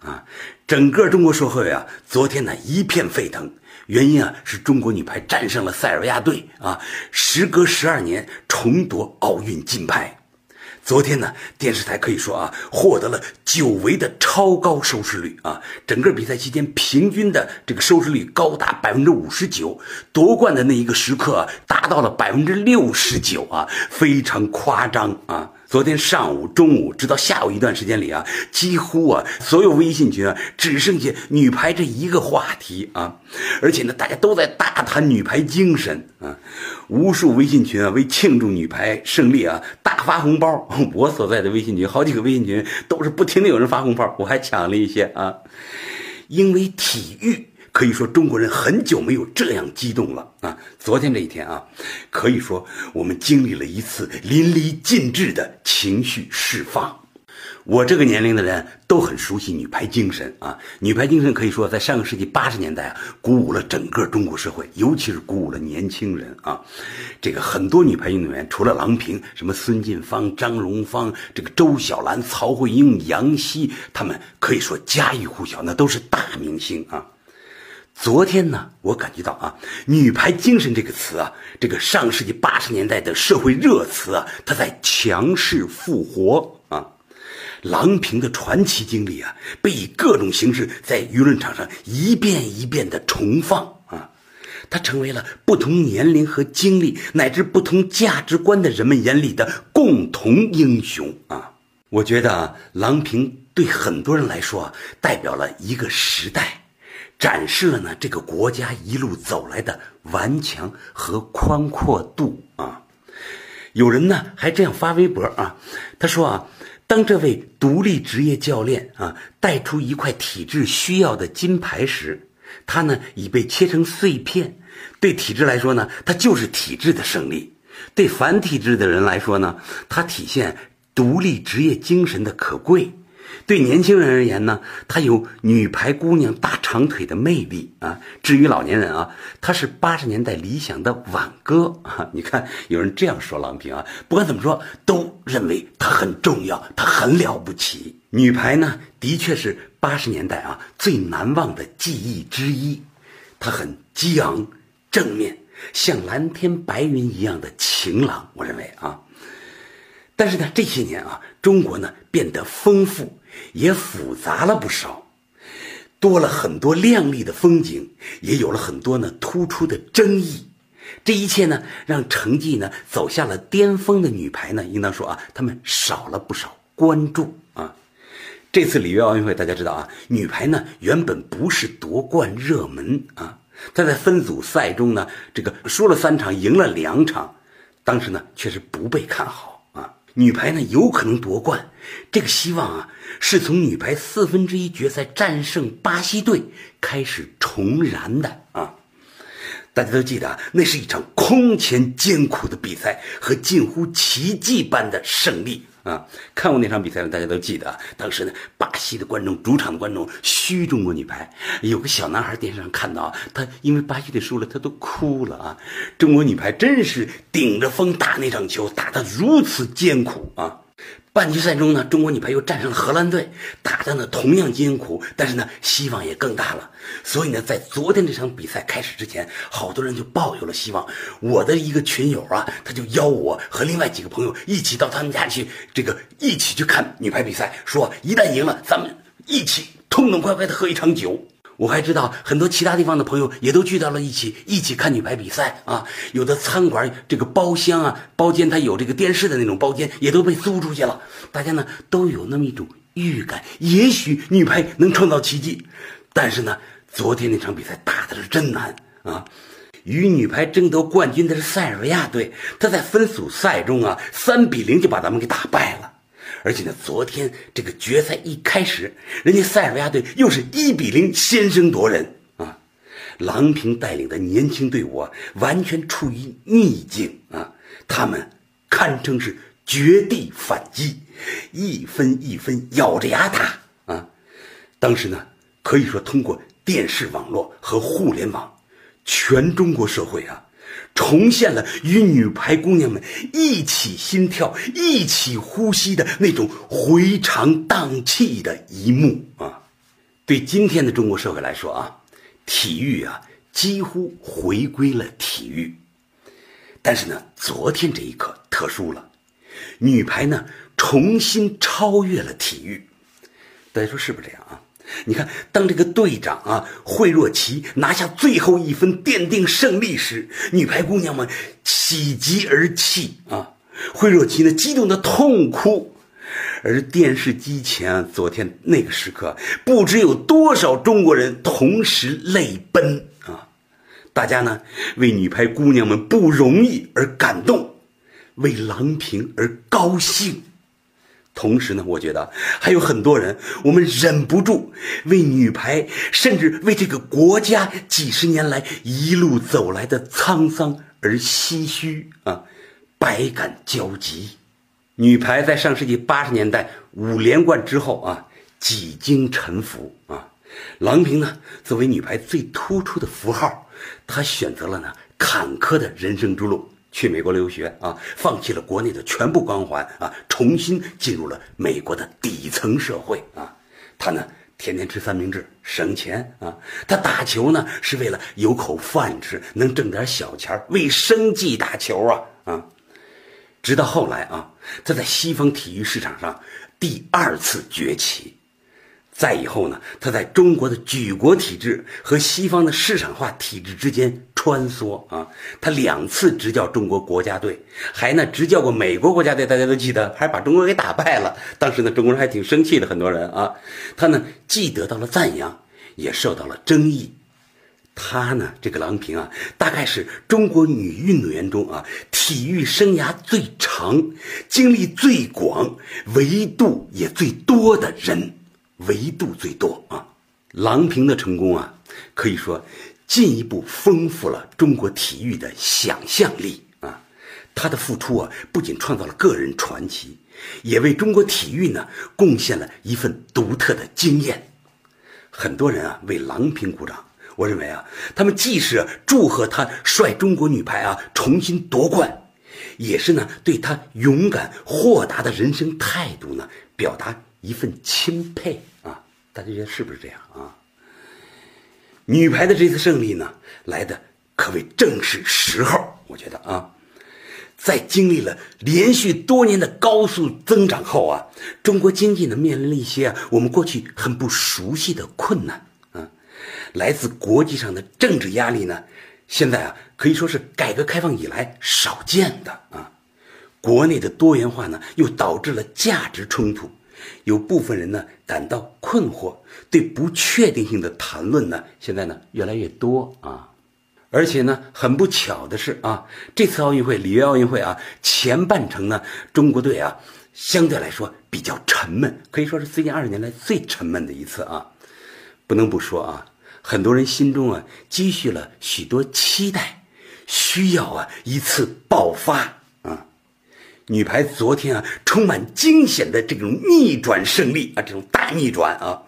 啊！整个中国社会啊，昨天呢一片沸腾。原因啊，是中国女排战胜了塞尔维亚队啊，时隔十二年重夺奥运金牌。昨天呢，电视台可以说啊，获得了久违的超高收视率啊，整个比赛期间平均的这个收视率高达百分之五十九，夺冠的那一个时刻达到了百分之六十九啊，非常夸张啊。昨天上午、中午，直到下午一段时间里啊，几乎啊，所有微信群啊，只剩下女排这一个话题啊，而且呢，大家都在大谈女排精神啊，无数微信群啊，为庆祝女排胜利啊，大发红包。我所在的微信群，好几个微信群都是不停的有人发红包，我还抢了一些啊，因为体育。可以说，中国人很久没有这样激动了啊！昨天这一天啊，可以说我们经历了一次淋漓尽致的情绪释放。我这个年龄的人都很熟悉女排精神啊！女排精神可以说在上个世纪八十年代啊，鼓舞了整个中国社会，尤其是鼓舞了年轻人啊！这个很多女排运动员，除了郎平，什么孙晋芳、张荣芳，这个周晓兰、曹慧英、杨曦，他们可以说家喻户晓，那都是大明星啊！昨天呢，我感觉到啊，“女排精神”这个词啊，这个上世纪八十年代的社会热词啊，它在强势复活啊。郎平的传奇经历啊，被以各种形式在舆论场上一遍一遍的重放啊，她成为了不同年龄和经历乃至不同价值观的人们眼里的共同英雄啊。我觉得郎平对很多人来说啊，代表了一个时代。展示了呢这个国家一路走来的顽强和宽阔度啊！有人呢还这样发微博啊，他说啊，当这位独立职业教练啊带出一块体制需要的金牌时，他呢已被切成碎片。对体制来说呢，它就是体制的胜利；对反体制的人来说呢，它体现独立职业精神的可贵。对年轻人而言呢，她有女排姑娘大长腿的魅力啊。至于老年人啊，她是八十年代理想的挽歌啊。你看，有人这样说郎平啊，不管怎么说，都认为她很重要，她很了不起。女排呢，的确是八十年代啊最难忘的记忆之一。她很激昂、正面，像蓝天白云一样的晴朗。我认为啊。但是呢，这些年啊，中国呢变得丰富，也复杂了不少，多了很多亮丽的风景，也有了很多呢突出的争议。这一切呢，让成绩呢走下了巅峰的女排呢，应当说啊，他们少了不少关注啊。这次里约奥运会，大家知道啊，女排呢原本不是夺冠热门啊，她在分组赛中呢，这个输了三场，赢了两场，当时呢却是不被看好。女排呢有可能夺冠，这个希望啊是从女排四分之一决赛战胜巴西队开始重燃的啊！大家都记得，那是一场空前艰苦的比赛和近乎奇迹般的胜利啊！看过那场比赛的大家都记得，当时呢巴西的观众、主场的观众嘘中国女排，有个小男孩电视上看到他因为巴西队输了，他都哭了啊！中国女排真是顶着风打那场球，打得如此艰苦啊！半决赛中呢，中国女排又战胜了荷兰队，打的呢同样艰苦，但是呢希望也更大了。所以呢，在昨天这场比赛开始之前，好多人就抱有了希望。我的一个群友啊，他就邀我和另外几个朋友一起到他们家去，这个一起去看女排比赛，说一旦赢了，咱们一起痛痛快快的喝一场酒。我还知道很多其他地方的朋友也都聚到了一起，一起看女排比赛啊。有的餐馆这个包厢啊，包间它有这个电视的那种包间，也都被租出去了。大家呢都有那么一种预感，也许女排能创造奇迹。但是呢，昨天那场比赛打的是真难啊！与女排争夺冠军的是塞尔维亚队，他在分组赛中啊，三比零就把咱们给打败了。而且呢，昨天这个决赛一开始，人家塞尔维亚队又是一比零先声夺人啊！郎平带领的年轻队伍啊，完全处于逆境啊！他们堪称是绝地反击，一分一分咬着牙打啊！当时呢，可以说通过电视网络和互联网，全中国社会啊。重现了与女排姑娘们一起心跳、一起呼吸的那种回肠荡气的一幕啊！对今天的中国社会来说啊，体育啊几乎回归了体育。但是呢，昨天这一刻特殊了，女排呢重新超越了体育。大家说是不是这样啊？你看，当这个队长啊惠若琪拿下最后一分奠定胜利时，女排姑娘们喜极而泣啊！惠若琪呢激动的痛哭，而电视机前啊昨天那个时刻，不知有多少中国人同时泪奔啊！大家呢为女排姑娘们不容易而感动，为郎平而高兴。同时呢，我觉得还有很多人，我们忍不住为女排，甚至为这个国家几十年来一路走来的沧桑而唏嘘啊，百感交集。女排在上世纪八十年代五连冠之后啊，几经沉浮啊，郎平呢，作为女排最突出的符号，她选择了呢坎坷的人生之路。去美国留学啊，放弃了国内的全部光环啊，重新进入了美国的底层社会啊。他呢，天天吃三明治省钱啊。他打球呢，是为了有口饭吃，能挣点小钱为生计打球啊啊。直到后来啊，他在西方体育市场上第二次崛起。再以后呢，他在中国的举国体制和西方的市场化体制之间穿梭啊。他两次执教中国国家队，还呢执教过美国国家队，大家都记得，还把中国给打败了。当时呢，中国人还挺生气的，很多人啊。他呢既得到了赞扬，也受到了争议。他呢，这个郎平啊，大概是中国女运动员中啊，体育生涯最长、经历最广、维度也最多的人。维度最多啊，郎平的成功啊，可以说进一步丰富了中国体育的想象力啊。他的付出啊，不仅创造了个人传奇，也为中国体育呢贡献了一份独特的经验。很多人啊为郎平鼓掌，我认为啊，他们既是祝贺他率中国女排啊重新夺冠，也是呢对他勇敢豁达的人生态度呢表达。一份钦佩啊！大家觉得是不是这样啊？女排的这次胜利呢，来的可谓正是时候。我觉得啊，在经历了连续多年的高速增长后啊，中国经济呢面临了一些啊我们过去很不熟悉的困难啊，来自国际上的政治压力呢，现在啊可以说是改革开放以来少见的啊。国内的多元化呢，又导致了价值冲突。有部分人呢感到困惑，对不确定性的谈论呢，现在呢越来越多啊，而且呢很不巧的是啊，这次奥运会里约奥运会啊前半程呢，中国队啊相对来说比较沉闷，可以说是最近二十年来最沉闷的一次啊，不能不说啊，很多人心中啊积蓄了许多期待，需要啊一次爆发。女排昨天啊，充满惊险的这种逆转胜利啊，这种大逆转啊，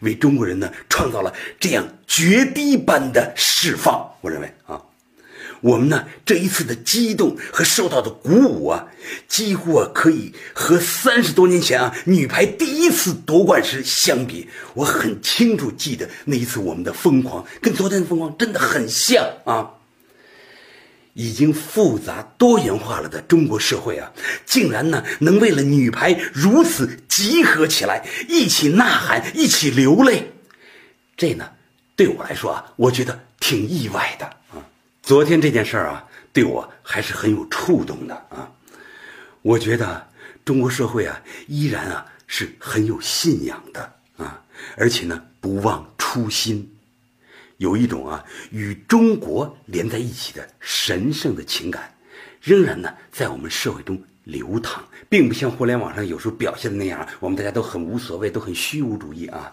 为中国人呢创造了这样绝堤般的释放。我认为啊，我们呢这一次的激动和受到的鼓舞啊，几乎啊可以和三十多年前啊女排第一次夺冠时相比。我很清楚记得那一次我们的疯狂，跟昨天的疯狂真的很像啊。已经复杂多元化了的中国社会啊，竟然呢能为了女排如此集合起来，一起呐喊，一起流泪，这呢对我来说啊，我觉得挺意外的啊。昨天这件事儿啊，对我还是很有触动的啊。我觉得中国社会啊，依然啊是很有信仰的啊，而且呢不忘初心。有一种啊与中国连在一起的神圣的情感，仍然呢在我们社会中流淌，并不像互联网上有时候表现的那样，我们大家都很无所谓，都很虚无主义啊。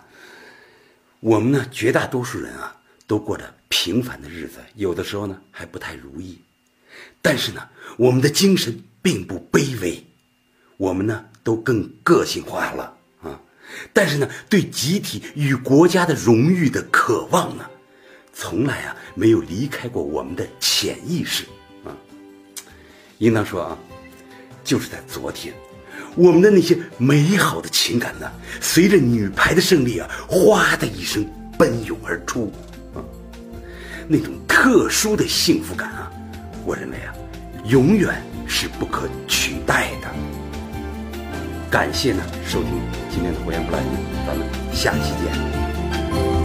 我们呢绝大多数人啊都过着平凡的日子，有的时候呢还不太如意，但是呢我们的精神并不卑微，我们呢都更个性化了啊。但是呢，对集体与国家的荣誉的渴望呢，从来啊没有离开过我们的潜意识啊。应当说啊，就是在昨天，我们的那些美好的情感呢，随着女排的胜利啊，哗的一声奔涌而出啊，那种特殊的幸福感啊，我认为啊，永远是不可取代的。感谢呢收听今天的《火焰不来日》，咱们下期见。